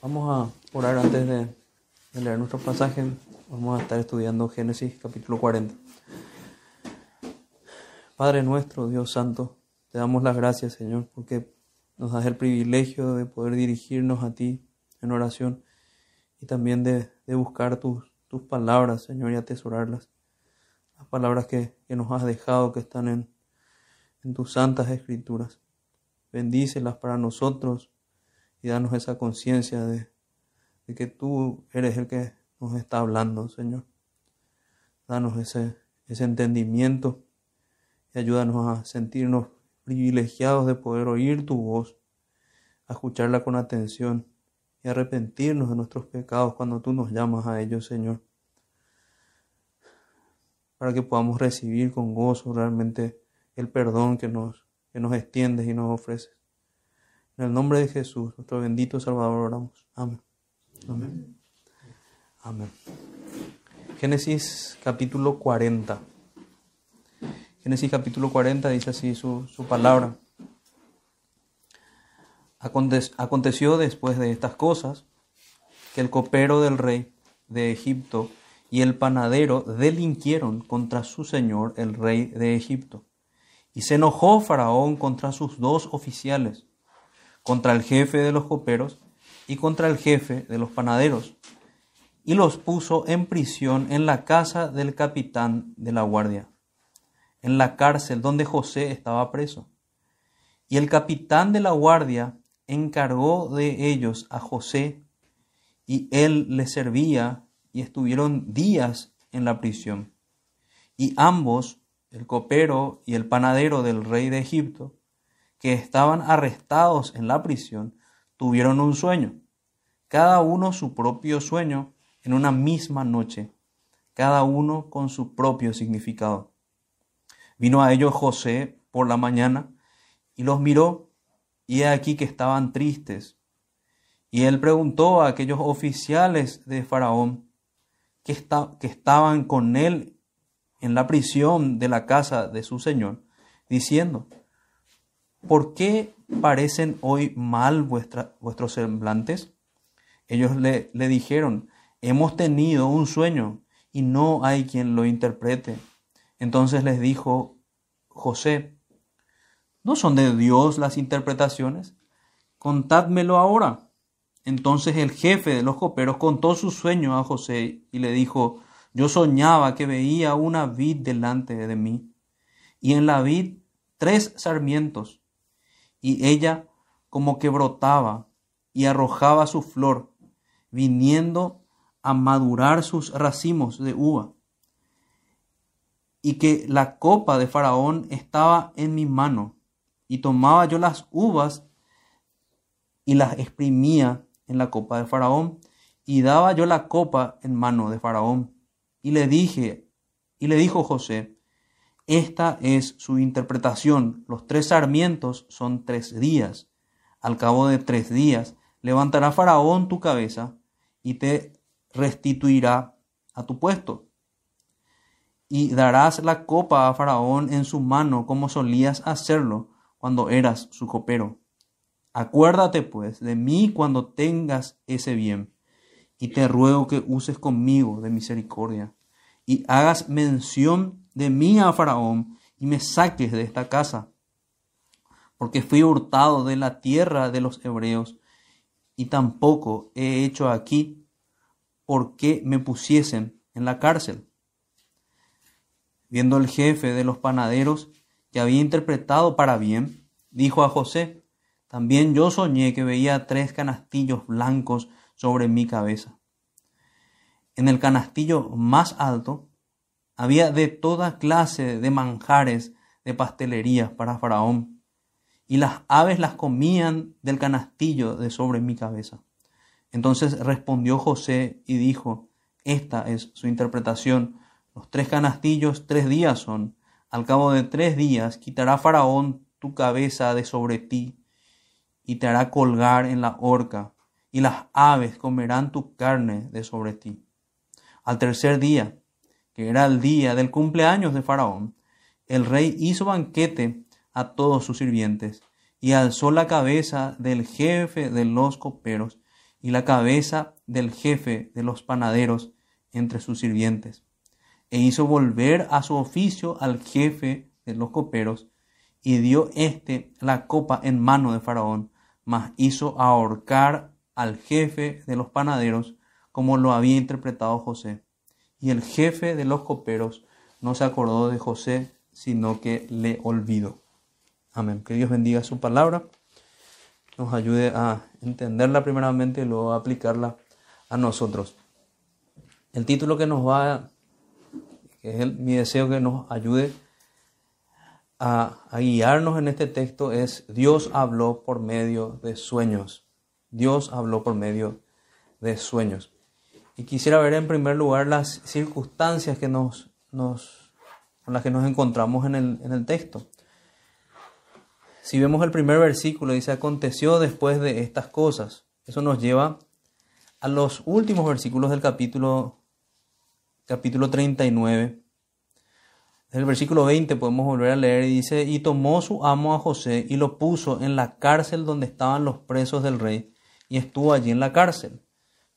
Vamos a orar antes de, leer nuestro pasaje. Vamos a estar estudiando Génesis capítulo 40. Padre nuestro, Dios Santo, te damos las gracias, Señor, porque nos das el privilegio de poder dirigirnos a ti en oración y también de, buscar tus, palabras, Señor, y atesorarlas. Las palabras que, nos has dejado, que están en tus santas escrituras. Bendícelas para nosotros danos esa conciencia de, que tú eres el que nos está hablando, Señor. Danos ese, ese entendimiento y ayúdanos a sentirnos privilegiados de poder oír tu voz, a escucharla con atención y arrepentirnos de nuestros pecados cuando tú nos llamas a ellos, Señor. Para que podamos recibir con gozo realmente el perdón que nos, que nos extiendes y nos ofreces. En el nombre de Jesús, nuestro bendito Salvador, oramos. Amén. Amén. Amén. Génesis capítulo 40. Génesis capítulo 40 dice así su, su palabra. Aconteció después de estas cosas que el copero del rey de Egipto y el panadero delinquieron contra su señor el rey de Egipto. Y se enojó Faraón contra sus dos oficiales, contra el jefe de los coperos y contra el jefe de los panaderos, y los puso en prisión en la casa del capitán de la guardia, en la cárcel donde José estaba preso. Y el capitán de la guardia encargó de ellos a José, y él les servía, y estuvieron días en la prisión. Y ambos, el copero y el panadero del rey de Egipto, que estaban arrestados en la prisión, tuvieron un sueño, cada uno su propio sueño en una misma noche, cada uno con su propio significado. Vino a ellos José por la mañana y los miró, y he aquí que estaban tristes. Y él preguntó a aquellos oficiales de Faraón que, que estaban con él en la prisión de la casa de su señor, diciendo, ¿por qué parecen hoy mal vuestros semblantes? Ellos le, le dijeron, hemos tenido un sueño y no hay quien lo interprete. Entonces les dijo José, ¿no son de Dios las interpretaciones? Contádmelo ahora. Entonces el jefe de los coperos contó su sueño a José y le dijo, yo soñaba que veía una vid delante de mí, y en la vid tres sarmientos, y ella como que brotaba y arrojaba su flor, viniendo a madurar sus racimos de uva, y que la copa de Faraón estaba en mi mano, y tomaba yo las uvas y las exprimía en la copa de Faraón, y daba yo la copa en mano de Faraón. Y le dije, y le dijo José, esta es su interpretación. Los tres sarmientos son tres días. Al cabo de tres días levantará Faraón tu cabeza y te restituirá a tu puesto. Y darás la copa a Faraón en su mano como solías hacerlo cuando eras su copero. Acuérdate pues de mí cuando tengas ese bien, y te ruego que uses conmigo de misericordia, y hagas mención de mí a Faraón y me saques de esta casa, porque fui hurtado de la tierra de los hebreos y tampoco he hecho aquí porque me pusiesen en la cárcel. Viendo el jefe de los panaderos que había interpretado para bien, dijo a José, también yo soñé que veía tres canastillos blancos sobre mi cabeza. En el canastillo más alto había de toda clase de manjares de pastelería para Faraón, y las aves las comían del canastillo de sobre mi cabeza. Entonces respondió José y dijo, esta es su interpretación. Los tres canastillos tres días son. Al cabo de tres días quitará Faraón tu cabeza de sobre ti y te hará colgar en la horca, y las aves comerán tu carne de sobre ti. Al tercer día que era el día del cumpleaños de Faraón, el rey hizo banquete a todos sus sirvientes y alzó la cabeza del jefe de los coperos y la cabeza del jefe de los panaderos entre sus sirvientes, e hizo volver a su oficio al jefe de los coperos, y dio éste la copa en mano de Faraón, mas hizo ahorcar al jefe de los panaderos, como lo había interpretado José. Y el jefe de los coperos no se acordó de José, sino que le olvidó. Amén. Que Dios bendiga su palabra, nos ayude a entenderla primeramente y luego a aplicarla a nosotros. El título que nos va, que es mi deseo que nos ayude a, a guiarnos en este texto, es Dios habló por medio de sueños. Dios habló por medio de sueños. Y quisiera ver en primer lugar las circunstancias que nos, nos, con las que nos encontramos en el, en el texto. Si vemos el primer versículo, dice, aconteció después de estas cosas. Eso nos lleva a los últimos versículos del capítulo, capítulo 39. En el versículo 20 podemos volver a leer y dice, y tomó su amo a José y lo puso en la cárcel donde estaban los presos del rey, y estuvo allí en la cárcel.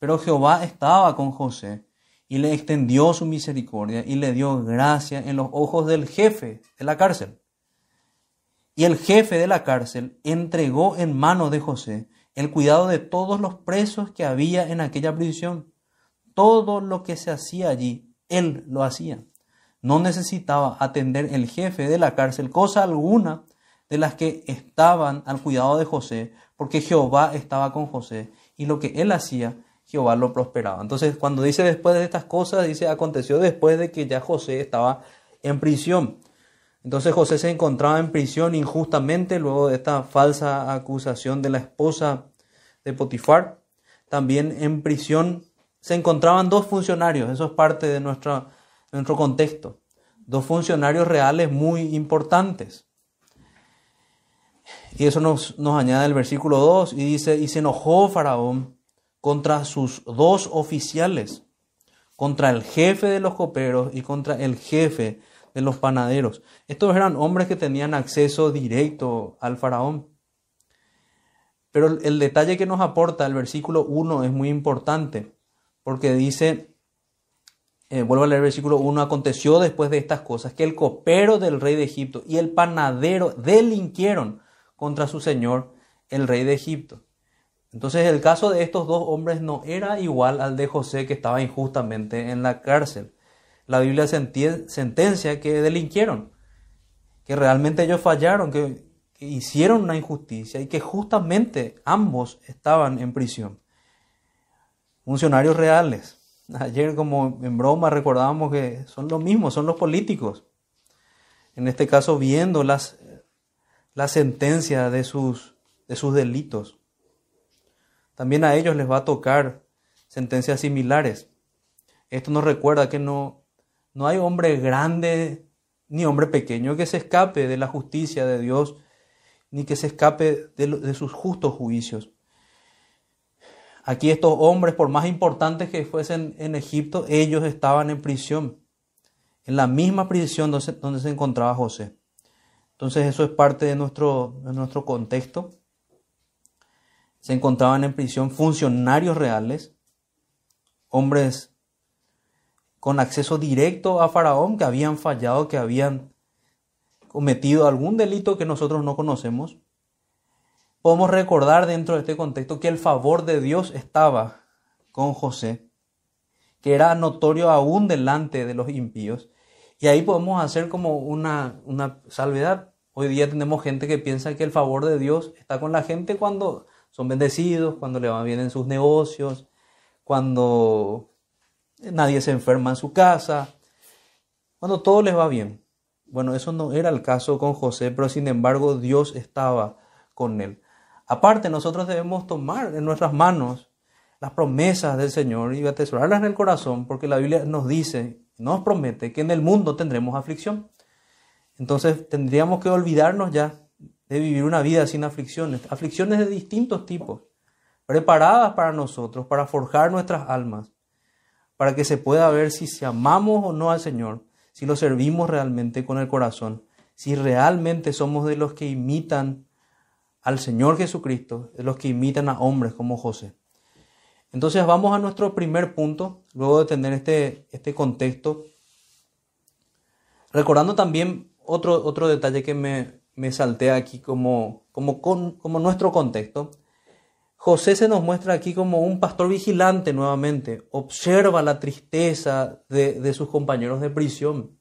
Pero Jehová estaba con José y le extendió su misericordia y le dio gracia en los ojos del jefe de la cárcel. Y el jefe de la cárcel entregó en mano de José el cuidado de todos los presos que había en aquella prisión. Todo lo que se hacía allí, él lo hacía. No necesitaba atender el jefe de la cárcel cosa alguna de las que estaban al cuidado de José, porque Jehová estaba con José y lo que él hacía, Jehová lo prosperaba. Entonces, cuando dice después de estas cosas, dice aconteció después de que ya José estaba en prisión. Entonces José se encontraba en prisión injustamente luego de esta falsa acusación de la esposa de Potifar. También en prisión se encontraban dos funcionarios, eso es parte de nuestro, nuestro contexto. Dos funcionarios reales muy importantes. Y eso nos, nos añade el versículo 2 y dice, y se enojó Faraón contra sus dos oficiales, contra el jefe de los coperos y contra el jefe de los panaderos. Estos eran hombres que tenían acceso directo al faraón. Pero el detalle que nos aporta el versículo 1 es muy importante, porque dice, eh, vuelvo a leer el versículo 1, aconteció después de estas cosas que el copero del rey de Egipto y el panadero delinquieron contra su señor, el rey de Egipto. Entonces el caso de estos dos hombres no era igual al de José que estaba injustamente en la cárcel la Biblia sentencia que delinquieron, que realmente ellos fallaron, que, hicieron una injusticia y que justamente ambos estaban en prisión. Funcionarios reales. Ayer como en broma recordábamos que son los mismos, son los políticos. En este caso viendo las, la sentencia de sus, de sus delitos. También a ellos les va a tocar sentencias similares. Esto nos recuerda que no, no hay hombre grande ni hombre pequeño que se escape de la justicia de Dios, ni que se escape de, sus justos juicios. Aquí estos hombres, por más importantes que fuesen en Egipto, ellos estaban en prisión, en la misma prisión donde, donde se encontraba José. Entonces eso es parte de nuestro, de nuestro contexto. Se encontraban en prisión funcionarios reales, hombres con acceso directo a Faraón, que habían fallado, que habían cometido algún delito que nosotros no conocemos. Podemos recordar dentro de este contexto que el favor de Dios estaba con José, que era notorio aún delante de los impíos. Y ahí podemos hacer como una, una salvedad. Hoy día tenemos gente que piensa que el favor de Dios está con la gente cuando son bendecidos, cuando le va bien en sus negocios, cuando nadie se enferma en su casa, cuando todo les va bien. Bueno, eso no era el caso con José, pero sin embargo Dios estaba con él. Aparte, nosotros debemos tomar en nuestras manos las promesas del Señor y atesorarlas en el corazón, porque la Biblia nos dice, nos promete que en el mundo tendremos aflicción. Entonces tendríamos que olvidarnos ya de vivir una vida sin aflicciones, aflicciones de distintos tipos, preparadas para nosotros, para forjar nuestras almas, para que se pueda ver si, si amamos o no al Señor, si lo servimos realmente con el corazón, si realmente somos de los que imitan al Señor Jesucristo es los que imitan a hombres como José. Entonces vamos a nuestro primer punto, luego de tener este, este contexto. Recordando también otro, otro detalle que me, me salté aquí como, como, como nuestro contexto. José se nos muestra aquí como un pastor vigilante nuevamente. Observa la tristeza de, de sus compañeros de prisión.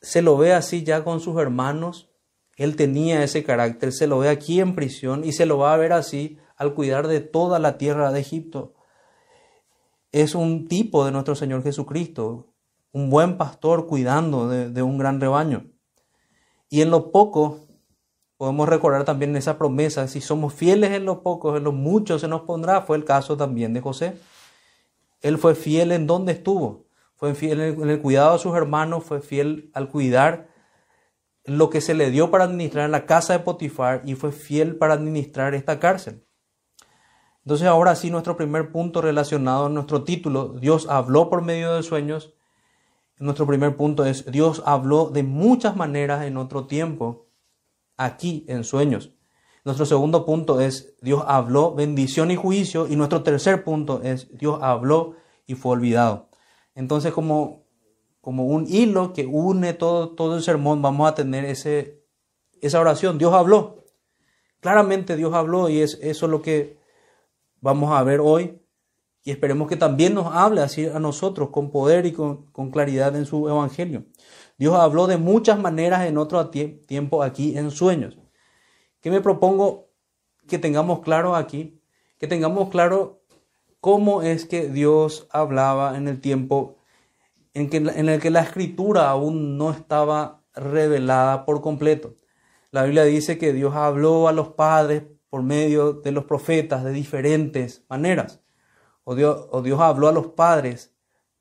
Se lo ve así ya con sus hermanos. Él tenía ese carácter. Se lo ve aquí en prisión y se lo va a ver así al cuidar de toda la tierra de Egipto. Es un tipo de nuestro Señor Jesucristo, un buen pastor cuidando de, un gran rebaño. Y en lo poco, podemos recordar también esa promesa, si somos fieles en lo poco, en lo mucho se nos pondrá, fue el caso también de José. Él fue fiel en donde estuvo, fue fiel en el cuidado de sus hermanos, fue fiel al cuidar lo que se le dio para administrar la casa de Potifar y fue fiel para administrar esta cárcel. Entonces ahora sí nuestro primer punto relacionado a nuestro título, Dios habló por medio de sueños. Nuestro primer punto es, Dios habló de muchas maneras en otro tiempo, aquí en sueños. Nuestro segundo punto es, Dios habló bendición y juicio. Y nuestro tercer punto es, Dios habló y fue olvidado. Entonces como, como un hilo que une todo, todo el sermón, vamos a tener ese, esa oración. Dios habló. Claramente Dios habló y es eso lo que vamos a ver hoy y esperemos que también nos hable así a nosotros con poder y con, claridad en su evangelio. Dios habló de muchas maneras en otro tiempo aquí en sueños. ¿Qué me propongo que tengamos claro aquí? Que tengamos claro cómo es que Dios hablaba en el tiempo en, que, en el que la escritura aún no estaba revelada por completo. La Biblia dice que Dios habló a los padres por medio de los profetas de diferentes maneras. O Dios, o Dios habló a los padres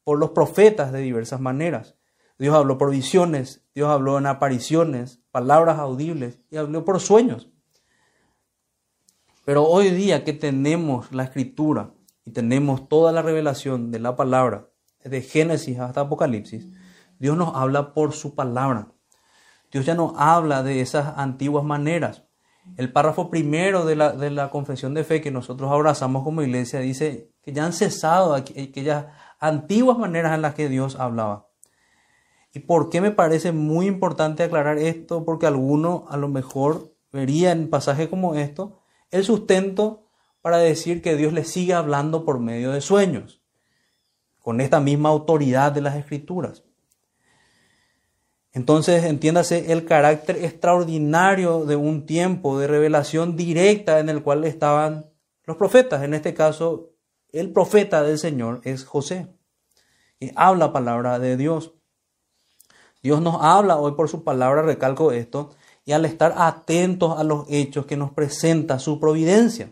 por los profetas de diversas maneras. Dios habló por visiones, Dios habló en apariciones, palabras audibles y habló por sueños. Pero hoy día que tenemos la escritura y tenemos toda la revelación de la palabra, de Génesis hasta Apocalipsis, Dios nos habla por su palabra. Dios ya no habla de esas antiguas maneras. El párrafo primero de la, de la confesión de fe que nosotros abrazamos como iglesia dice que ya han cesado aquellas antiguas maneras en las que Dios hablaba. ¿Y por qué me parece muy importante aclarar esto? Porque alguno a lo mejor vería en pasajes como esto el sustento para decir que Dios le sigue hablando por medio de sueños, con esta misma autoridad de las escrituras. Entonces, entiéndase el carácter extraordinario de un tiempo de revelación directa en el cual estaban los profetas. En este caso, el profeta del Señor es José, y habla palabra de Dios. Dios nos habla hoy por su palabra, recalco esto, y al estar atentos a los hechos que nos presenta su providencia.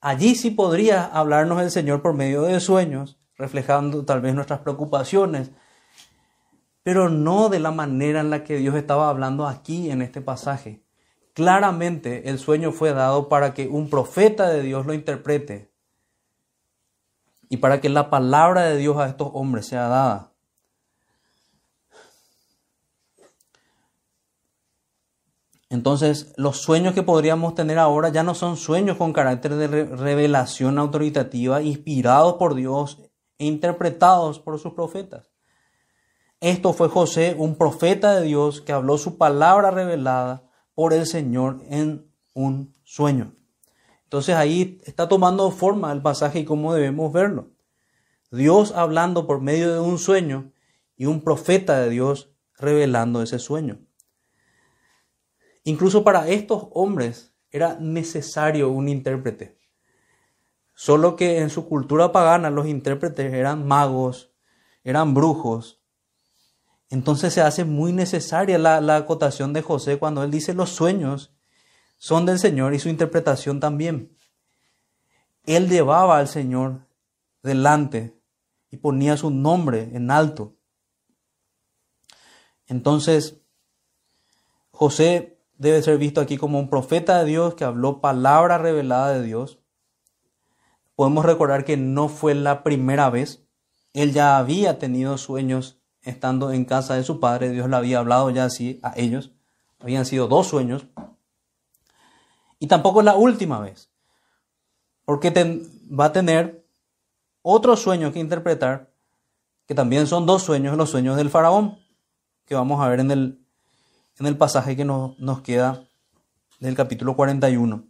Allí sí podría hablarnos el Señor por medio de sueños, reflejando tal vez nuestras preocupaciones, pero no de la manera en la que Dios estaba hablando aquí en este pasaje. Claramente el sueño fue dado para que un profeta de Dios lo interprete y para que la palabra de Dios a estos hombres sea dada. Entonces, los sueños que podríamos tener ahora ya no son sueños con carácter de revelación autoritativa, inspirados por Dios e interpretados por sus profetas. Esto fue José, un profeta de Dios que habló su palabra revelada por el Señor en un sueño. Entonces ahí está tomando forma el pasaje y cómo debemos verlo. Dios hablando por medio de un sueño y un profeta de Dios revelando ese sueño. Incluso para estos hombres era necesario un intérprete. Solo que en su cultura pagana los intérpretes eran magos, eran brujos, entonces se hace muy necesaria la, acotación de José cuando él dice los sueños son del Señor y su interpretación también. Él llevaba al Señor delante y ponía su nombre en alto. Entonces, José debe ser visto aquí como un profeta de Dios que habló palabra revelada de Dios. Podemos recordar que no fue la primera vez. Él ya había tenido sueños estando en casa de su padre, Dios le había hablado ya así a ellos. Habían sido dos sueños. Y tampoco es la última vez, porque va a tener otro sueño que interpretar, que también son dos sueños, los sueños del faraón, que vamos a ver en el, en el pasaje que nos queda del capítulo 41.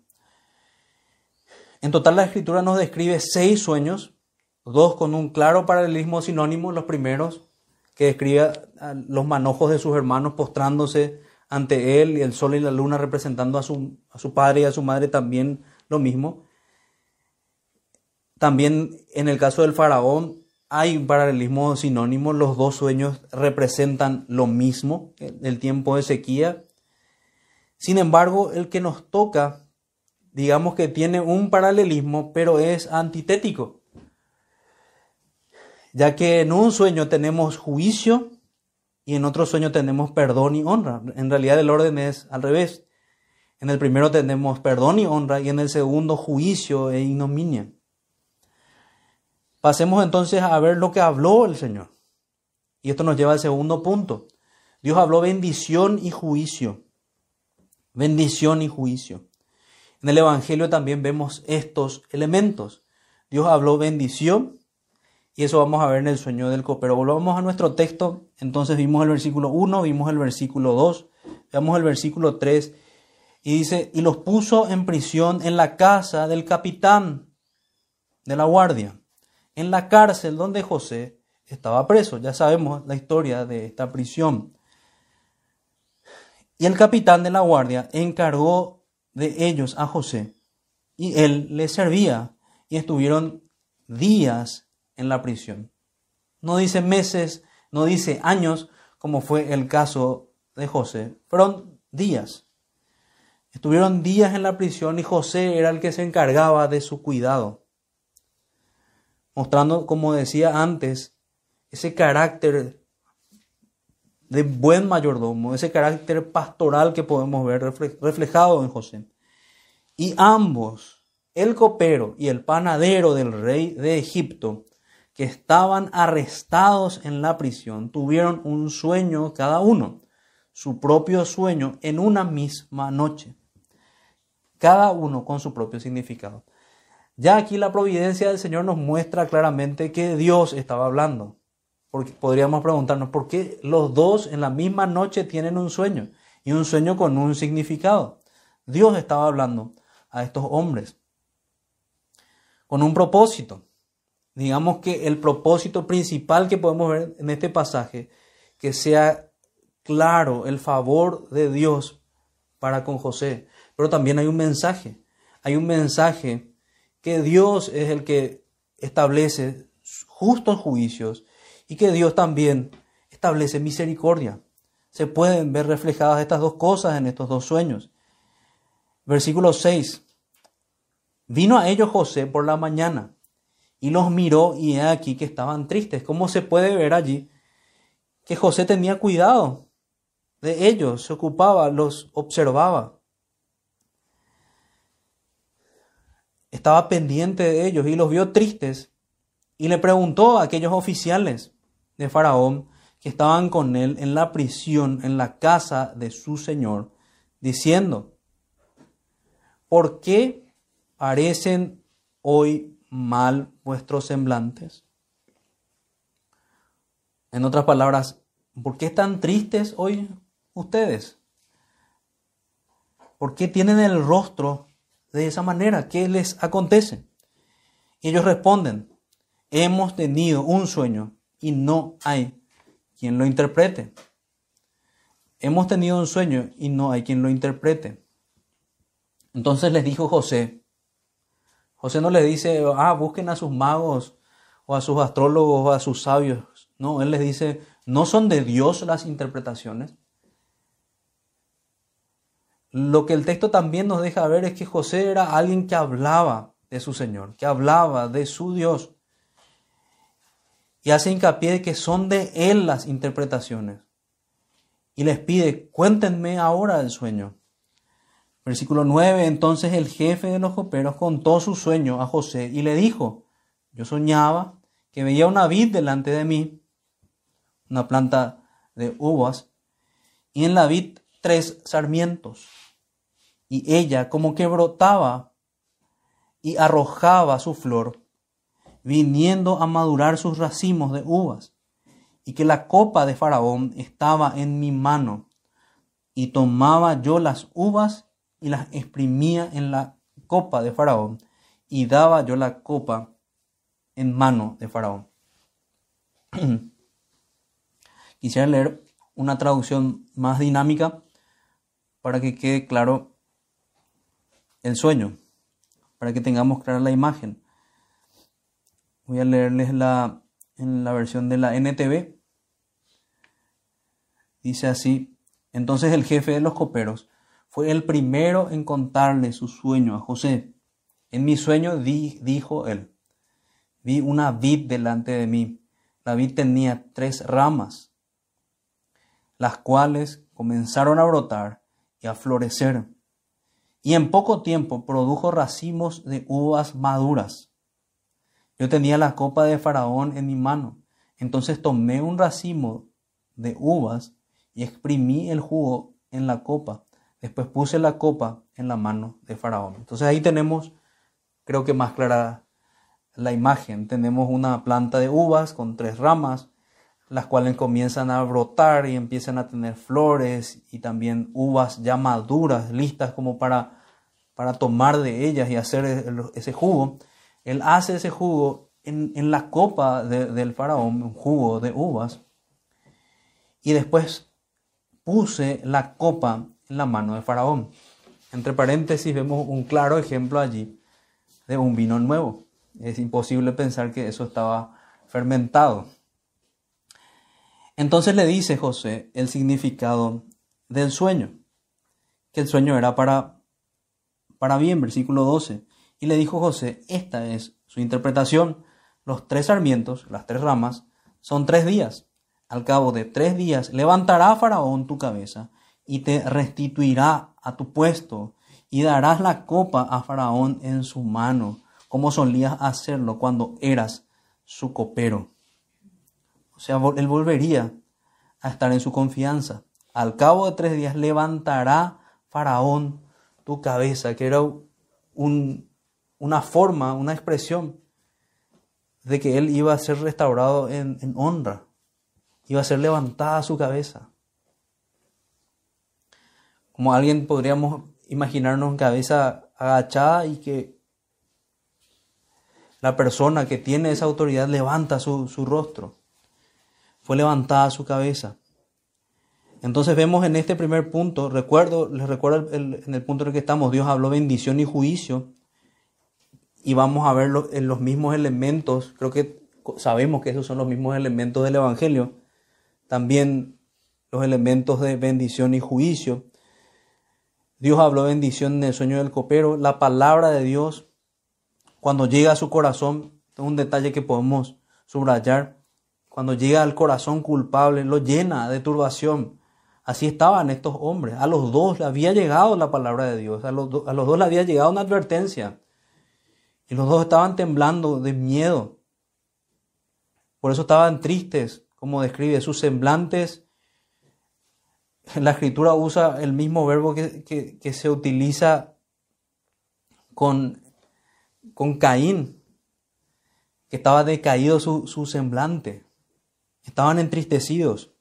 En total la escritura nos describe seis sueños, dos con un claro paralelismo sinónimo, los primeros, que describe los manojos de sus hermanos postrándose ante él y el sol y la luna representando a su, a su padre y a su madre también lo mismo. También en el caso del faraón hay un paralelismo sinónimo, los dos sueños representan lo mismo, el tiempo de sequía. Sin embargo, el que nos toca, digamos que tiene un paralelismo, pero es antitético, ya que en un sueño tenemos juicio y en otro sueño tenemos perdón y honra. En realidad el orden es al revés. En el primero tenemos perdón y honra y en el segundo juicio e ignominia. Pasemos entonces a ver lo que habló el Señor. Y esto nos lleva al segundo punto. Dios habló bendición y juicio. Bendición y juicio. En el Evangelio también vemos estos elementos. Dios habló bendición y eso vamos a ver en el sueño del copero. Volvamos a nuestro texto. Entonces vimos el versículo 1, vimos el versículo 2, veamos el versículo 3 y dice, y los puso en prisión en la casa del capitán de la guardia en la cárcel donde José estaba preso. Ya sabemos la historia de esta prisión. Y el capitán de la guardia encargó de ellos a José y él les servía y estuvieron días en la prisión. No dice meses, no dice años, como fue el caso de José. Fueron días. Estuvieron días en la prisión y José era el que se encargaba de su cuidado mostrando, como decía antes, ese carácter de buen mayordomo, ese carácter pastoral que podemos ver reflejado en José. Y ambos, el copero y el panadero del rey de Egipto, que estaban arrestados en la prisión, tuvieron un sueño cada uno, su propio sueño en una misma noche, cada uno con su propio significado. Ya aquí la providencia del Señor nos muestra claramente que Dios estaba hablando. Porque podríamos preguntarnos por qué los dos en la misma noche tienen un sueño y un sueño con un significado. Dios estaba hablando a estos hombres con un propósito. Digamos que el propósito principal que podemos ver en este pasaje, que sea claro el favor de Dios para con José. Pero también hay un mensaje. Hay un mensaje que Dios es el que establece justos juicios y que Dios también establece misericordia. Se pueden ver reflejadas estas dos cosas en estos dos sueños. Versículo 6. Vino a ellos José por la mañana y los miró y he aquí que estaban tristes. ¿Cómo se puede ver allí que José tenía cuidado de ellos, se ocupaba, los observaba? estaba pendiente de ellos y los vio tristes y le preguntó a aquellos oficiales de Faraón que estaban con él en la prisión, en la casa de su señor, diciendo, ¿por qué parecen hoy mal vuestros semblantes? En otras palabras, ¿por qué están tristes hoy ustedes? ¿Por qué tienen el rostro de esa manera? ¿Qué les acontece? Y ellos responden, hemos tenido un sueño y no hay quien lo interprete. Hemos tenido un sueño y no hay quien lo interprete. Entonces les dijo José, José no le dice, ah, busquen a sus magos o a sus astrólogos o a sus sabios. No, él les dice, ¿no son de Dios las interpretaciones? Lo que el texto también nos deja ver es que José era alguien que hablaba de su Señor, que hablaba de su Dios. Y hace hincapié de que son de Él las interpretaciones. Y les pide, cuéntenme ahora el sueño. Versículo 9, entonces el jefe de los coperos contó su sueño a José y le dijo, yo soñaba que veía una vid delante de mí, una planta de uvas, y en la vid tres sarmientos y ella como que brotaba y arrojaba su flor, viniendo a madurar sus racimos de uvas, y que la copa de Faraón estaba en mi mano, y tomaba yo las uvas y las exprimía en la copa de Faraón, y daba yo la copa en mano de Faraón. Quisiera leer una traducción más dinámica para que quede claro el sueño, para que tengamos clara la imagen. Voy a leerles la, en la versión de la NTV. Dice así, entonces el jefe de los coperos fue el primero en contarle su sueño a José. En mi sueño dijo él, vi una vid delante de mí. La vid tenía tres ramas, las cuales comenzaron a brotar y a florecer. Y en poco tiempo produjo racimos de uvas maduras. Yo tenía la copa de Faraón en mi mano. Entonces tomé un racimo de uvas y exprimí el jugo en la copa. Después puse la copa en la mano de Faraón. Entonces ahí tenemos, creo que más clara la imagen. Tenemos una planta de uvas con tres ramas, las cuales comienzan a brotar y empiezan a tener flores y también uvas ya maduras, listas como para, para tomar de ellas y hacer ese jugo. Él hace ese jugo en, en la copa del faraón, un jugo de uvas, y después puse la copa en la mano de faraón. Entre paréntesis vemos un claro ejemplo allí de un vino nuevo. Es imposible pensar que eso estaba fermentado. Entonces le dice José el significado del sueño, que el sueño era para, para bien, versículo 12. Y le dijo José, esta es su interpretación, los tres sarmientos, las tres ramas, son tres días. Al cabo de tres días levantará Faraón tu cabeza y te restituirá a tu puesto y darás la copa a Faraón en su mano, como solías hacerlo cuando eras su copero. O sea, él volvería a estar en su confianza. Al cabo de tres días levantará Faraón tu cabeza, que era una forma, una expresión de que él iba a ser restaurado en, en honra, iba a ser levantada su cabeza. Como alguien podríamos imaginarnos cabeza agachada y que la persona que tiene esa autoridad levanta su, su rostro fue levantada su cabeza. Entonces vemos en este primer punto, recuerdo, les recuerdo en el punto en el que estamos, Dios habló bendición y juicio, y vamos a ver en los mismos elementos, creo que sabemos que esos son los mismos elementos del Evangelio, también los elementos de bendición y juicio. Dios habló bendición en el sueño del copero, la palabra de Dios, cuando llega a su corazón, es un detalle que podemos subrayar, cuando llega al corazón culpable, lo llena de turbación. Así estaban estos hombres. A los dos le había llegado la palabra de Dios. A los, a los dos le había llegado una advertencia. Y los dos estaban temblando de miedo. Por eso estaban tristes, como describe sus semblantes. La escritura usa el mismo verbo que, se utiliza con, con Caín, que estaba decaído su, su semblante. Estaban entristecidos.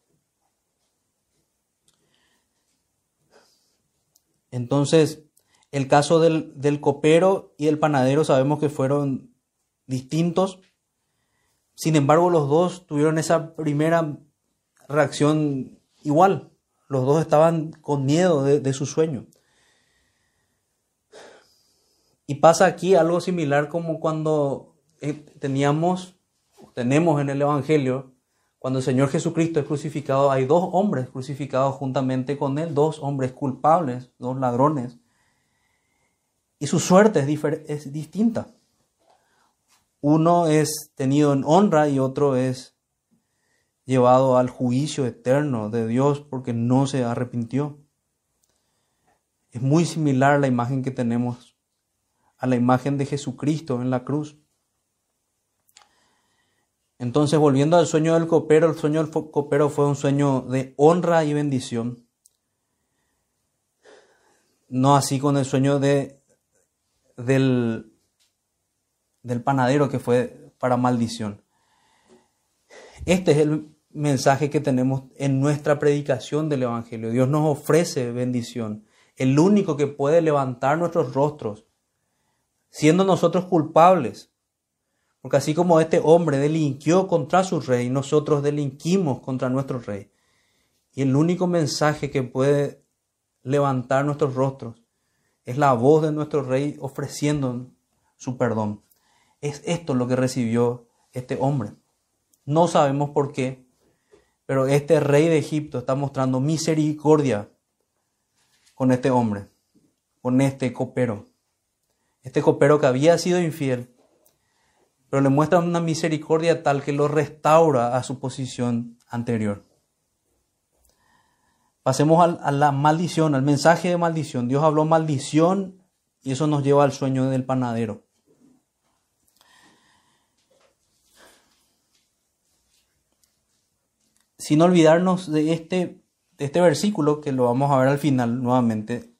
Entonces, el caso del, del, copero y el panadero sabemos que fueron distintos. Sin embargo, los dos tuvieron esa primera reacción igual. Los dos estaban con miedo de, su sueño. Y pasa aquí algo similar como cuando eh, teníamos, tenemos en el Evangelio, cuando el Señor Jesucristo es crucificado, hay dos hombres crucificados juntamente con Él, dos hombres culpables, dos ladrones. Y su suerte es, es distinta. Uno es tenido en honra y otro es llevado al juicio eterno de Dios porque no se arrepintió. Es muy similar la imagen que tenemos a la imagen de Jesucristo en la cruz. Entonces, volviendo al sueño del copero, el sueño del copero fue un sueño de honra y bendición. No así con el sueño de, del, del panadero que fue para maldición. Este es el mensaje que tenemos en nuestra predicación del Evangelio. Dios nos ofrece bendición. El único que puede levantar nuestros rostros, siendo nosotros culpables. Porque así como este hombre delinquió contra su rey, nosotros delinquimos contra nuestro rey. Y el único mensaje que puede levantar nuestros rostros es la voz de nuestro rey ofreciendo su perdón. Es esto lo que recibió este hombre. No sabemos por qué, pero este rey de Egipto está mostrando misericordia con este hombre, con este copero. Este copero que había sido infiel, pero le muestra una misericordia tal que lo restaura a su posición anterior. Pasemos a la maldición, al mensaje de maldición. Dios habló maldición y eso nos lleva al sueño del panadero. Sin olvidarnos de este, de este versículo que lo vamos a ver al final nuevamente.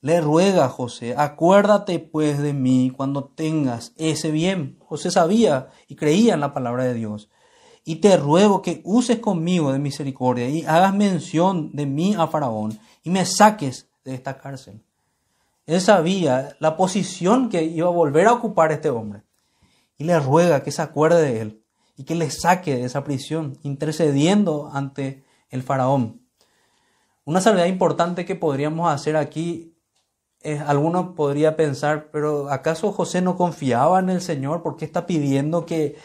Le ruega a José, acuérdate pues de mí cuando tengas ese bien. José sabía y creía en la palabra de Dios. Y te ruego que uses conmigo de misericordia y hagas mención de mí a Faraón y me saques de esta cárcel. Él sabía la posición que iba a volver a ocupar este hombre. Y le ruega que se acuerde de él y que le saque de esa prisión, intercediendo ante el faraón. Una salvedad importante que podríamos hacer aquí es, alguno podría pensar, pero ¿acaso José no confiaba en el Señor? ¿Por qué está pidiendo que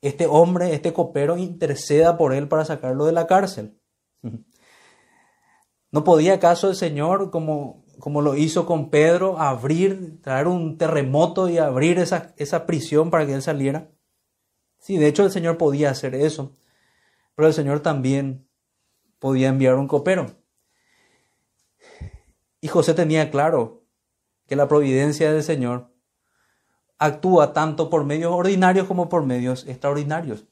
este hombre, este copero, interceda por él para sacarlo de la cárcel? ¿No podía acaso el Señor, como, como lo hizo con Pedro, abrir, traer un terremoto y abrir esa, esa prisión para que él saliera? Sí, de hecho el Señor podía hacer eso, pero el Señor también podía enviar un copero. Y José tenía claro que la providencia del Señor actúa tanto por medios ordinarios como por medios extraordinarios.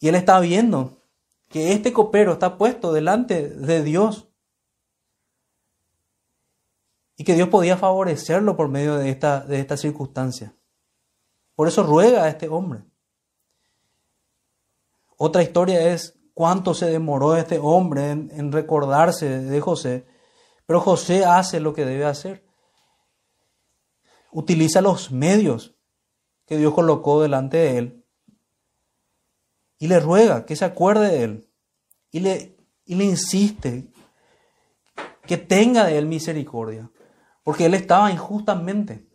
Y él estaba viendo que este copero está puesto delante de Dios y que Dios podía favorecerlo por medio de esta, de esta circunstancia. Por eso ruega a este hombre. Otra historia es cuánto se demoró este hombre en, recordarse de José, pero José hace lo que debe hacer. Utiliza los medios que Dios colocó delante de él y le ruega que se acuerde de él y le, insiste que tenga de él misericordia, porque él estaba injustamente.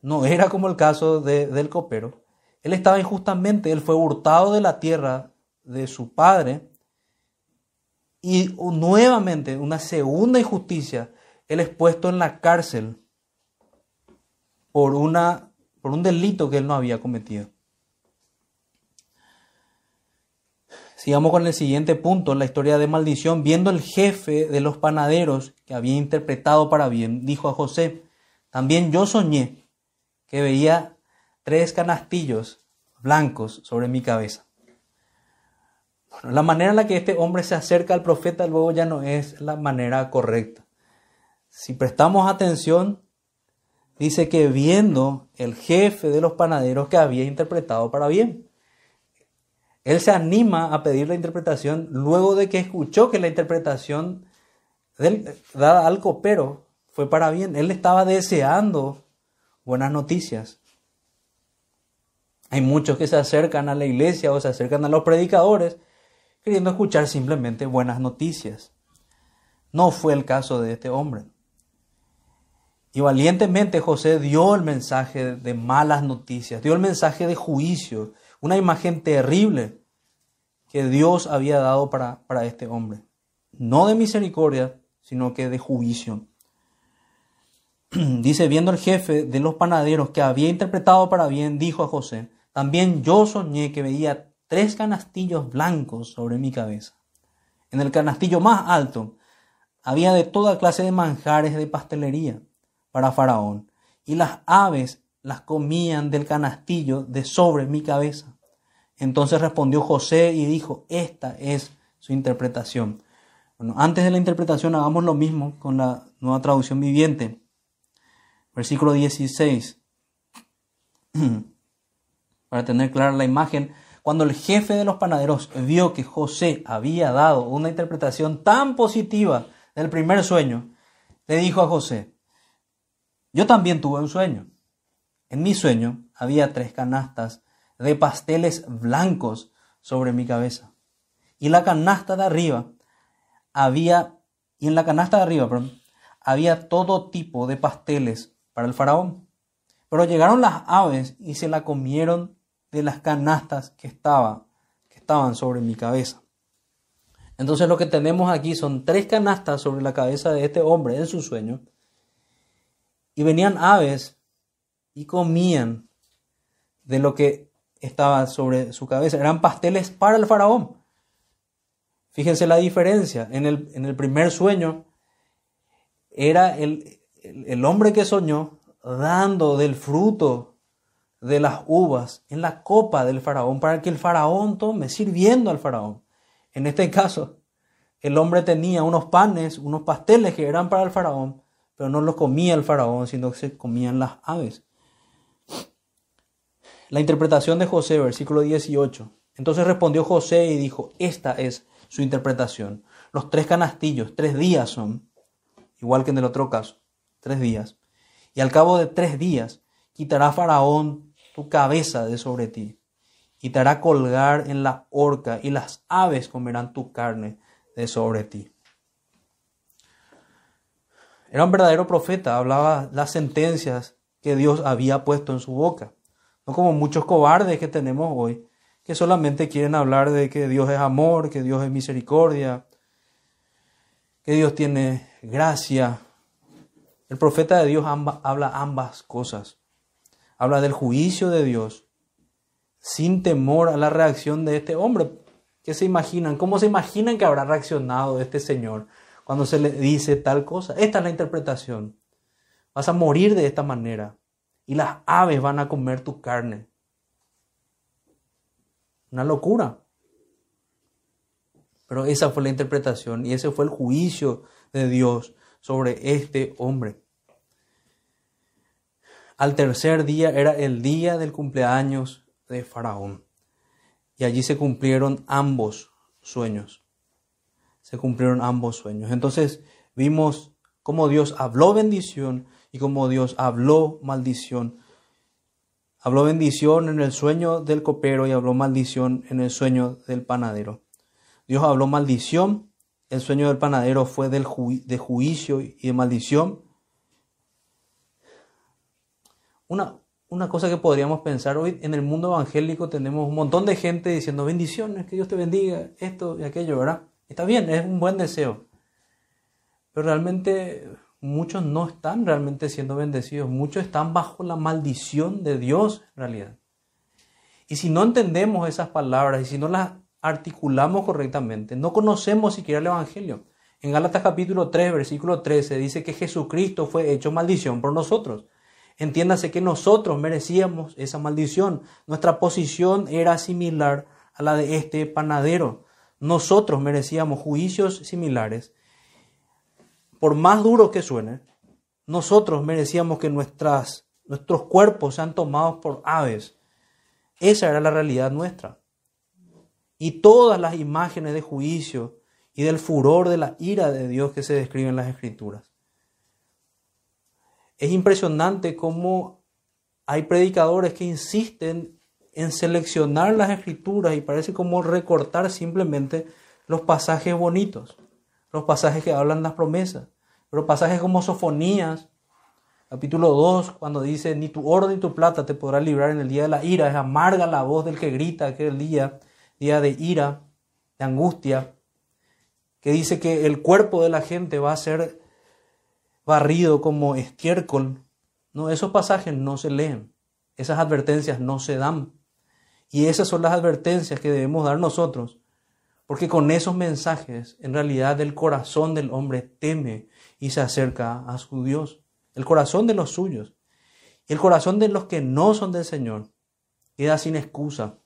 No era como el caso del copero. Él estaba injustamente, él fue hurtado de la tierra de su padre. Y nuevamente, una segunda injusticia, él es puesto en la cárcel por, una, por un delito que él no había cometido. Sigamos con el siguiente punto, la historia de maldición. Viendo el jefe de los panaderos que había interpretado para bien, dijo a José, también yo soñé que veía tres canastillos blancos sobre mi cabeza la manera en la que este hombre se acerca al profeta luego ya no es la manera correcta. Si prestamos atención, dice que viendo el jefe de los panaderos que había interpretado para bien. Él se anima a pedir la interpretación luego de que escuchó que la interpretación dada al copero fue para bien. Él estaba deseando buenas noticias. Hay muchos que se acercan a la iglesia o se acercan a los predicadores queriendo escuchar simplemente buenas noticias. No fue el caso de este hombre. Y valientemente José dio el mensaje de malas noticias, dio el mensaje de juicio, una imagen terrible que Dios había dado para, para este hombre. No de misericordia, sino que de juicio. Dice, viendo el jefe de los panaderos que había interpretado para bien, dijo a José, también yo soñé que veía tres canastillos blancos sobre mi cabeza. En el canastillo más alto había de toda clase de manjares de pastelería para Faraón, y las aves las comían del canastillo de sobre mi cabeza. Entonces respondió José y dijo, esta es su interpretación. Bueno, antes de la interpretación hagamos lo mismo con la nueva traducción viviente. Versículo 16. Para tener clara la imagen, cuando el jefe de los panaderos vio que José había dado una interpretación tan positiva del primer sueño, le dijo a José, yo también tuve un sueño. En mi sueño había tres canastas de pasteles blancos sobre mi cabeza. Y la canasta de arriba había, y en la canasta de arriba, había todo tipo de pasteles para el faraón. Pero llegaron las aves y se la comieron de las canastas que, estaba, que estaban sobre mi cabeza. Entonces lo que tenemos aquí son tres canastas sobre la cabeza de este hombre en su sueño. Y venían aves y comían de lo que estaba sobre su cabeza. Eran pasteles para el faraón. Fíjense la diferencia. En el, en el primer sueño era el, el hombre que soñó dando del fruto de las uvas en la copa del faraón para que el faraón tome, sirviendo al faraón. En este caso, el hombre tenía unos panes, unos pasteles que eran para el faraón, pero no los comía el faraón, sino que se comían las aves. La interpretación de José, versículo 18. Entonces respondió José y dijo, esta es su interpretación. Los tres canastillos, tres días son, igual que en el otro caso, tres días. Y al cabo de tres días quitará Faraón tu cabeza de sobre ti, y te hará colgar en la horca, y las aves comerán tu carne de sobre ti. Era un verdadero profeta, hablaba las sentencias que Dios había puesto en su boca. No como muchos cobardes que tenemos hoy, que solamente quieren hablar de que Dios es amor, que Dios es misericordia, que Dios tiene gracia. El profeta de Dios habla ambas cosas habla del juicio de Dios, sin temor a la reacción de este hombre. ¿Qué se imaginan? ¿Cómo se imaginan que habrá reaccionado este Señor cuando se le dice tal cosa? Esta es la interpretación. Vas a morir de esta manera y las aves van a comer tu carne. Una locura. Pero esa fue la interpretación y ese fue el juicio de Dios sobre este hombre. Al tercer día era el día del cumpleaños de Faraón. Y allí se cumplieron ambos sueños. Se cumplieron ambos sueños. Entonces vimos cómo Dios habló bendición y cómo Dios habló maldición. Habló bendición en el sueño del copero y habló maldición en el sueño del panadero. Dios habló maldición, el sueño del panadero fue de juicio y de maldición. Una, una cosa que podríamos pensar hoy en el mundo evangélico tenemos un montón de gente diciendo bendiciones, que Dios te bendiga, esto y aquello, ¿verdad? Está bien, es un buen deseo. Pero realmente muchos no están realmente siendo bendecidos, muchos están bajo la maldición de Dios en realidad. Y si no entendemos esas palabras y si no las articulamos correctamente, no conocemos siquiera el Evangelio. En Gálatas capítulo 3, versículo 13 dice que Jesucristo fue hecho maldición por nosotros. Entiéndase que nosotros merecíamos esa maldición. Nuestra posición era similar a la de este panadero. Nosotros merecíamos juicios similares. Por más duro que suene, nosotros merecíamos que nuestras, nuestros cuerpos sean tomados por aves. Esa era la realidad nuestra. Y todas las imágenes de juicio y del furor de la ira de Dios que se describen en las escrituras. Es impresionante cómo hay predicadores que insisten en seleccionar las escrituras y parece como recortar simplemente los pasajes bonitos, los pasajes que hablan las promesas, pero pasajes como Sofonías, capítulo 2, cuando dice, ni tu oro ni tu plata te podrá librar en el día de la ira, es amarga la voz del que grita aquel día, día de ira, de angustia, que dice que el cuerpo de la gente va a ser barrido como estiércol. No, esos pasajes no se leen, esas advertencias no se dan. Y esas son las advertencias que debemos dar nosotros, porque con esos mensajes en realidad el corazón del hombre teme y se acerca a su Dios, el corazón de los suyos. Y el corazón de los que no son del Señor queda sin excusa,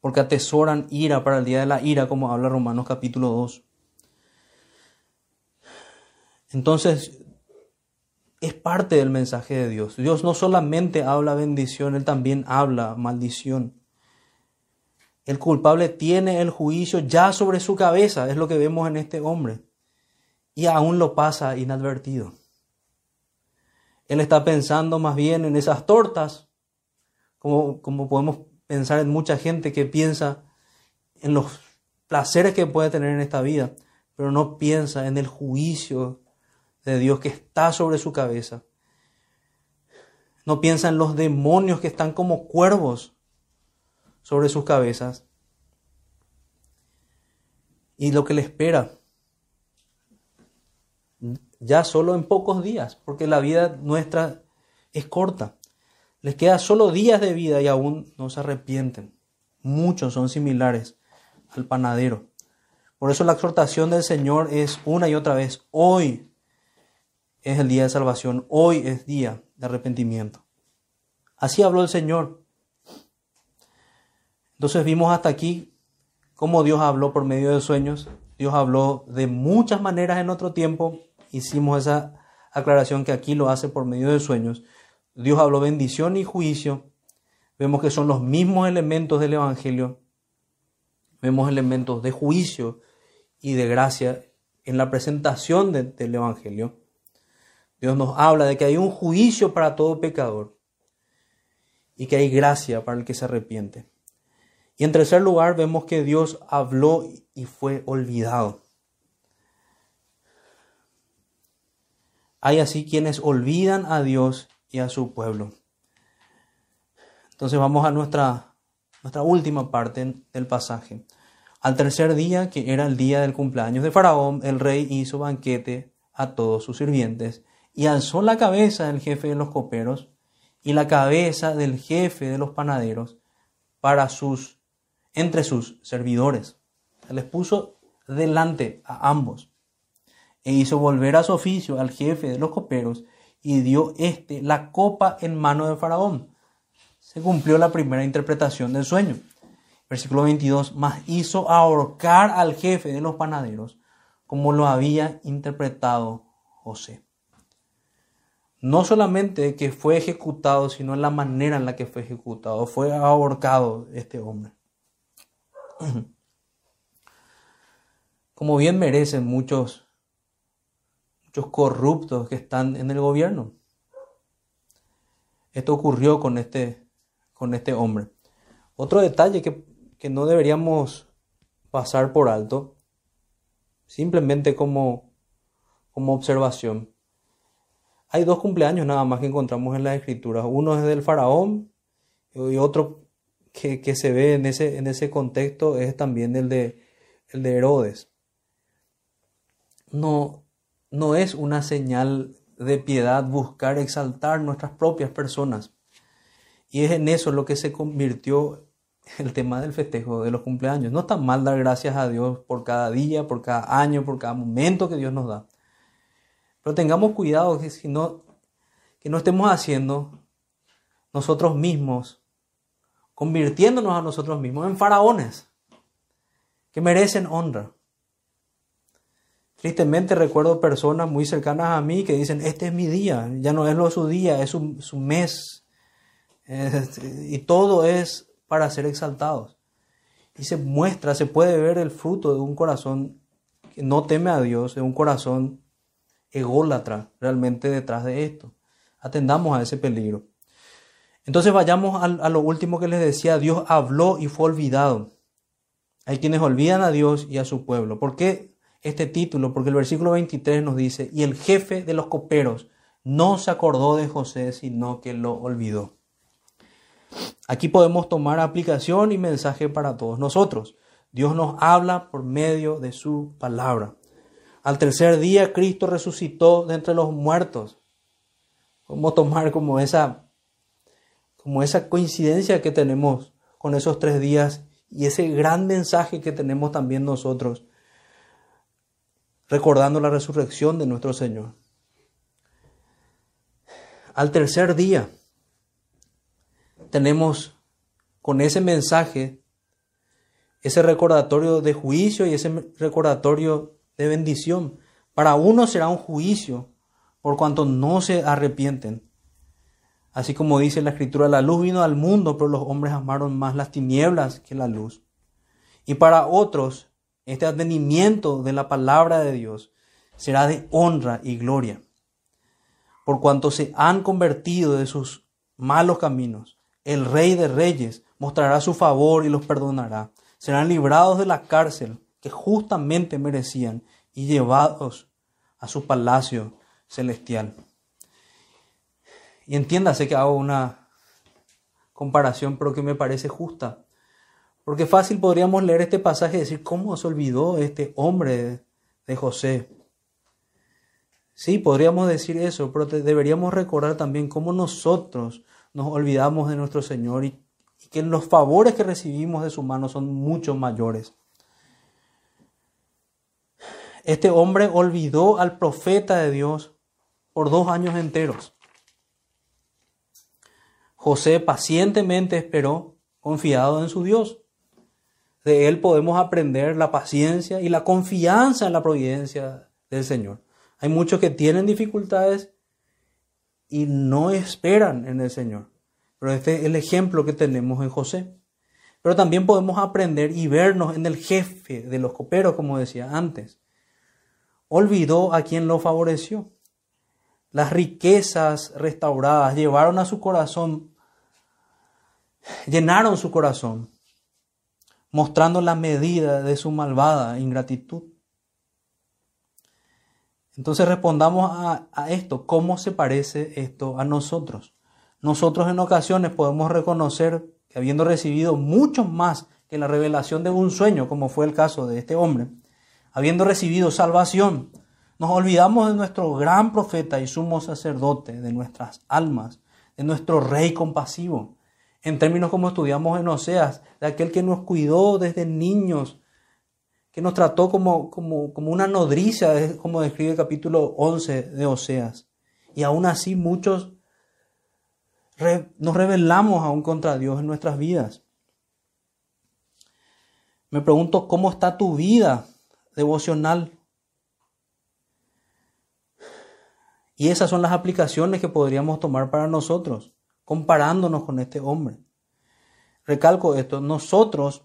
porque atesoran ira para el día de la ira, como habla Romanos capítulo 2. Entonces, es parte del mensaje de Dios. Dios no solamente habla bendición, Él también habla maldición. El culpable tiene el juicio ya sobre su cabeza, es lo que vemos en este hombre, y aún lo pasa inadvertido. Él está pensando más bien en esas tortas, como, como podemos pensar en mucha gente que piensa en los placeres que puede tener en esta vida, pero no piensa en el juicio de Dios que está sobre su cabeza. No piensa en los demonios que están como cuervos sobre sus cabezas. Y lo que le espera ya solo en pocos días, porque la vida nuestra es corta. Les queda solo días de vida y aún no se arrepienten. Muchos son similares al panadero. Por eso la exhortación del Señor es una y otra vez, hoy es el día de salvación, hoy es día de arrepentimiento. Así habló el Señor. Entonces vimos hasta aquí cómo Dios habló por medio de sueños. Dios habló de muchas maneras en otro tiempo. Hicimos esa aclaración que aquí lo hace por medio de sueños. Dios habló bendición y juicio. Vemos que son los mismos elementos del Evangelio. Vemos elementos de juicio y de gracia en la presentación del Evangelio. Dios nos habla de que hay un juicio para todo pecador y que hay gracia para el que se arrepiente. Y en tercer lugar vemos que Dios habló y fue olvidado. Hay así quienes olvidan a Dios y a su pueblo. Entonces vamos a nuestra, nuestra última parte del pasaje. Al tercer día, que era el día del cumpleaños de Faraón, el rey hizo banquete a todos sus sirvientes y alzó la cabeza del jefe de los coperos y la cabeza del jefe de los panaderos para sus entre sus servidores. Les puso delante a ambos e hizo volver a su oficio al jefe de los coperos y dio éste la copa en mano de Faraón. Se cumplió la primera interpretación del sueño. Versículo 22, más hizo ahorcar al jefe de los panaderos como lo había interpretado José no solamente que fue ejecutado, sino en la manera en la que fue ejecutado. Fue ahorcado este hombre. Como bien merecen muchos, muchos corruptos que están en el gobierno. Esto ocurrió con este, con este hombre. Otro detalle que, que no deberíamos pasar por alto, simplemente como, como observación, hay dos cumpleaños nada más que encontramos en las escrituras. Uno es del faraón y otro que, se ve en ese, en ese contexto es también el de, el de Herodes. No, no es una señal de piedad buscar exaltar nuestras propias personas. Y es en eso lo que se convirtió el tema del festejo de los cumpleaños. No está mal dar gracias a Dios por cada día, por cada año, por cada momento que Dios nos da. Pero tengamos cuidado que, si no, que no estemos haciendo nosotros mismos, convirtiéndonos a nosotros mismos en faraones que merecen honra. Tristemente recuerdo personas muy cercanas a mí que dicen, este es mi día, ya no es lo su día, es su, su mes. y todo es para ser exaltados. Y se muestra, se puede ver el fruto de un corazón que no teme a Dios, de un corazón ególatra realmente detrás de esto. Atendamos a ese peligro. Entonces vayamos a, lo último que les decía, Dios habló y fue olvidado. Hay quienes olvidan a Dios y a su pueblo. ¿Por qué este título? Porque el versículo 23 nos dice, y el jefe de los coperos no se acordó de José, sino que lo olvidó. Aquí podemos tomar aplicación y mensaje para todos nosotros. Dios nos habla por medio de su palabra. Al tercer día Cristo resucitó de entre los muertos. ¿Cómo tomar como esa, como esa coincidencia que tenemos con esos tres días y ese gran mensaje que tenemos también nosotros, recordando la resurrección de nuestro Señor? Al tercer día tenemos con ese mensaje ese recordatorio de juicio y ese recordatorio de bendición Para uno será un juicio por cuanto no se arrepienten. Así como dice la escritura, la luz vino al mundo, pero los hombres amaron más las tinieblas que la luz. Y para otros, este advenimiento de la palabra de Dios será de honra y gloria, por cuanto se han convertido de sus malos caminos. El Rey de Reyes mostrará su favor y los perdonará. Serán librados de la cárcel justamente merecían y llevados a su palacio celestial. Y entiéndase que hago una comparación, pero que me parece justa. Porque fácil podríamos leer este pasaje y decir, ¿cómo se olvidó este hombre de José? Sí, podríamos decir eso, pero deberíamos recordar también cómo nosotros nos olvidamos de nuestro Señor y, y que los favores que recibimos de su mano son mucho mayores. Este hombre olvidó al profeta de Dios por dos años enteros. José pacientemente esperó, confiado en su Dios. De él podemos aprender la paciencia y la confianza en la providencia del Señor. Hay muchos que tienen dificultades y no esperan en el Señor. Pero este es el ejemplo que tenemos en José. Pero también podemos aprender y vernos en el jefe de los coperos, como decía antes. Olvidó a quien lo favoreció. Las riquezas restauradas llevaron a su corazón, llenaron su corazón, mostrando la medida de su malvada ingratitud. Entonces respondamos a, esto, ¿cómo se parece esto a nosotros? Nosotros en ocasiones podemos reconocer que habiendo recibido mucho más que la revelación de un sueño, como fue el caso de este hombre, habiendo recibido salvación, nos olvidamos de nuestro gran profeta y sumo sacerdote, de nuestras almas, de nuestro rey compasivo. En términos como estudiamos en Oseas, de aquel que nos cuidó desde niños, que nos trató como, como, como una nodriza, como describe el capítulo 11 de Oseas. Y aún así muchos nos rebelamos aún contra Dios en nuestras vidas. Me pregunto, ¿cómo está tu vida devocional? Y esas son las aplicaciones que podríamos tomar para nosotros, comparándonos con este hombre. Recalco esto, nosotros,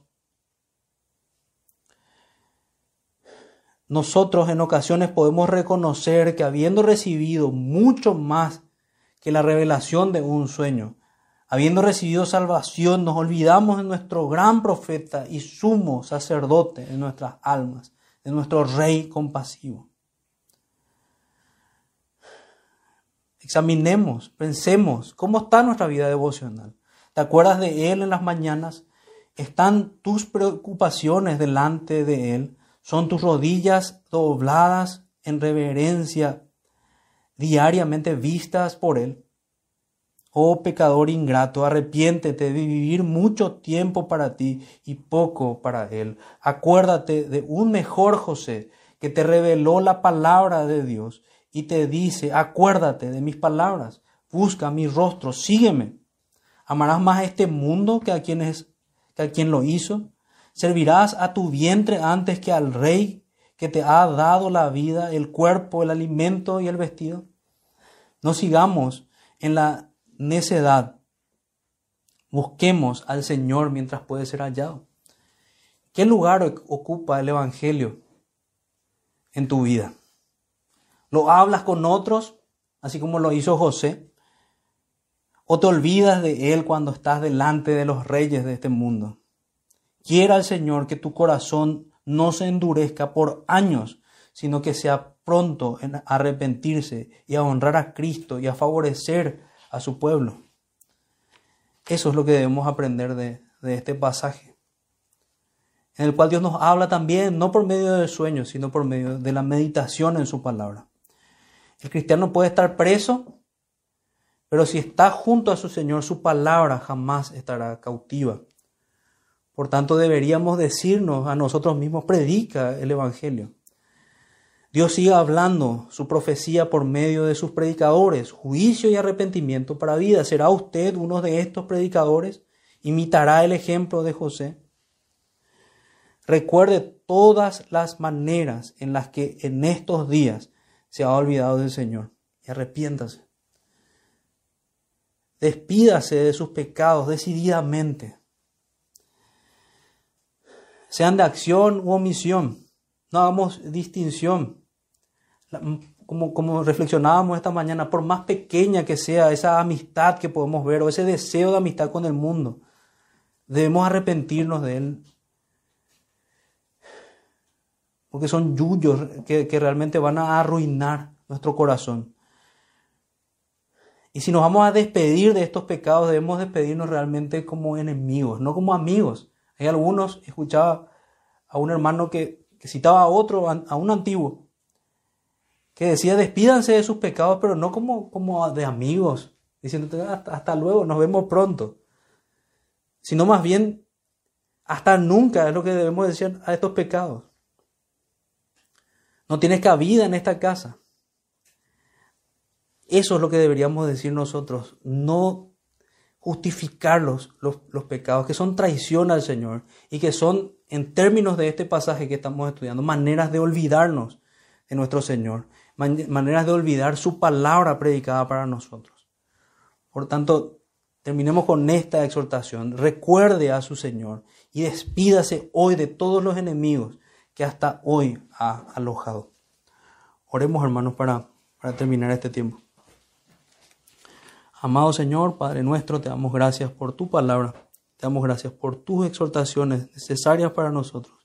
nosotros en ocasiones podemos reconocer que habiendo recibido mucho más que la revelación de un sueño, habiendo recibido salvación, nos olvidamos de nuestro gran profeta y sumo sacerdote en nuestras almas, de nuestro rey compasivo. Examinemos, pensemos cómo está nuestra vida devocional. ¿Te acuerdas de Él en las mañanas? ¿Están tus preocupaciones delante de Él? ¿Son tus rodillas dobladas en reverencia diariamente vistas por Él? Oh pecador ingrato, arrepiéntete de vivir mucho tiempo para ti y poco para Él. Acuérdate de un mejor José que te reveló la palabra de Dios y te dice, acuérdate de mis palabras, busca mi rostro, sígueme. ¿Amarás más a este mundo que a quien, es, que a quien lo hizo? ¿Servirás a tu vientre antes que al rey que te ha dado la vida, el cuerpo, el alimento y el vestido? No sigamos en la necedad. Busquemos al Señor mientras puede ser hallado. ¿Qué lugar ocupa el Evangelio en tu vida? lo hablas con otros, así como lo hizo José, o te olvidas de Él cuando estás delante de los reyes de este mundo. Quiera el Señor que tu corazón no se endurezca por años, sino que sea pronto en arrepentirse y a honrar a Cristo y a favorecer a su pueblo. Eso es lo que debemos aprender de, de este pasaje, en el cual Dios nos habla también, no por medio de sueños, sino por medio de la meditación en su palabra. El cristiano puede estar preso, pero si está junto a su Señor, su palabra jamás estará cautiva. Por tanto, deberíamos decirnos a nosotros mismos, predica el Evangelio. Dios sigue hablando su profecía por medio de sus predicadores, juicio y arrepentimiento para vida. ¿Será usted uno de estos predicadores? ¿Imitará el ejemplo de José? Recuerde todas las maneras en las que en estos días se ha olvidado del Señor y arrepiéntase. Despídase de sus pecados decididamente. Sean de acción u omisión. No hagamos distinción. Como, como reflexionábamos esta mañana, por más pequeña que sea esa amistad que podemos ver o ese deseo de amistad con el mundo, debemos arrepentirnos de él porque son yuyos que, realmente van a arruinar nuestro corazón. Y si nos vamos a despedir de estos pecados, debemos despedirnos realmente como enemigos, no como amigos. Hay algunos, escuchaba a un hermano que, citaba a otro, a un antiguo, que decía, despídanse de sus pecados, pero no como, como de amigos, diciendo, hasta, hasta luego, nos vemos pronto. Sino más bien, hasta nunca es lo que debemos decir a estos pecados. No tienes cabida en esta casa. Eso es lo que deberíamos decir nosotros, no justificar los, los, pecados que son traición al Señor y que son, en términos de este pasaje que estamos estudiando, maneras de olvidarnos de nuestro Señor, maneras de olvidar su palabra predicada para nosotros. Por tanto, terminemos con esta exhortación. Recuerde a su Señor y despídase hoy de todos los enemigos que hasta hoy ha alojado. Oremos, hermanos, para, para terminar este tiempo. Amado Señor, Padre nuestro, te damos gracias por tu palabra, te damos gracias por tus exhortaciones necesarias para nosotros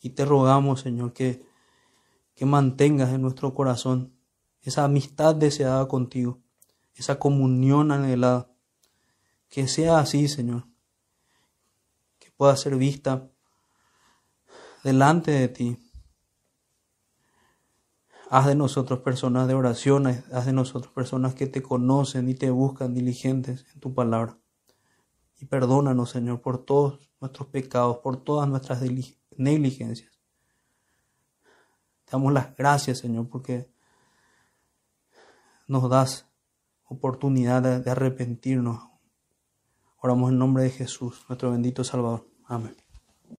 y te rogamos, Señor, que, que mantengas en nuestro corazón esa amistad deseada contigo, esa comunión anhelada. Que sea así, Señor, que pueda ser vista delante de ti. Haz de nosotros personas de oración, haz de nosotros personas que te conocen y te buscan diligentes en tu palabra. Y perdónanos, Señor, por todos nuestros pecados, por todas nuestras negligencias. Damos las gracias, Señor, porque nos das oportunidad de arrepentirnos. Oramos en nombre de Jesús, nuestro bendito Salvador. Amén.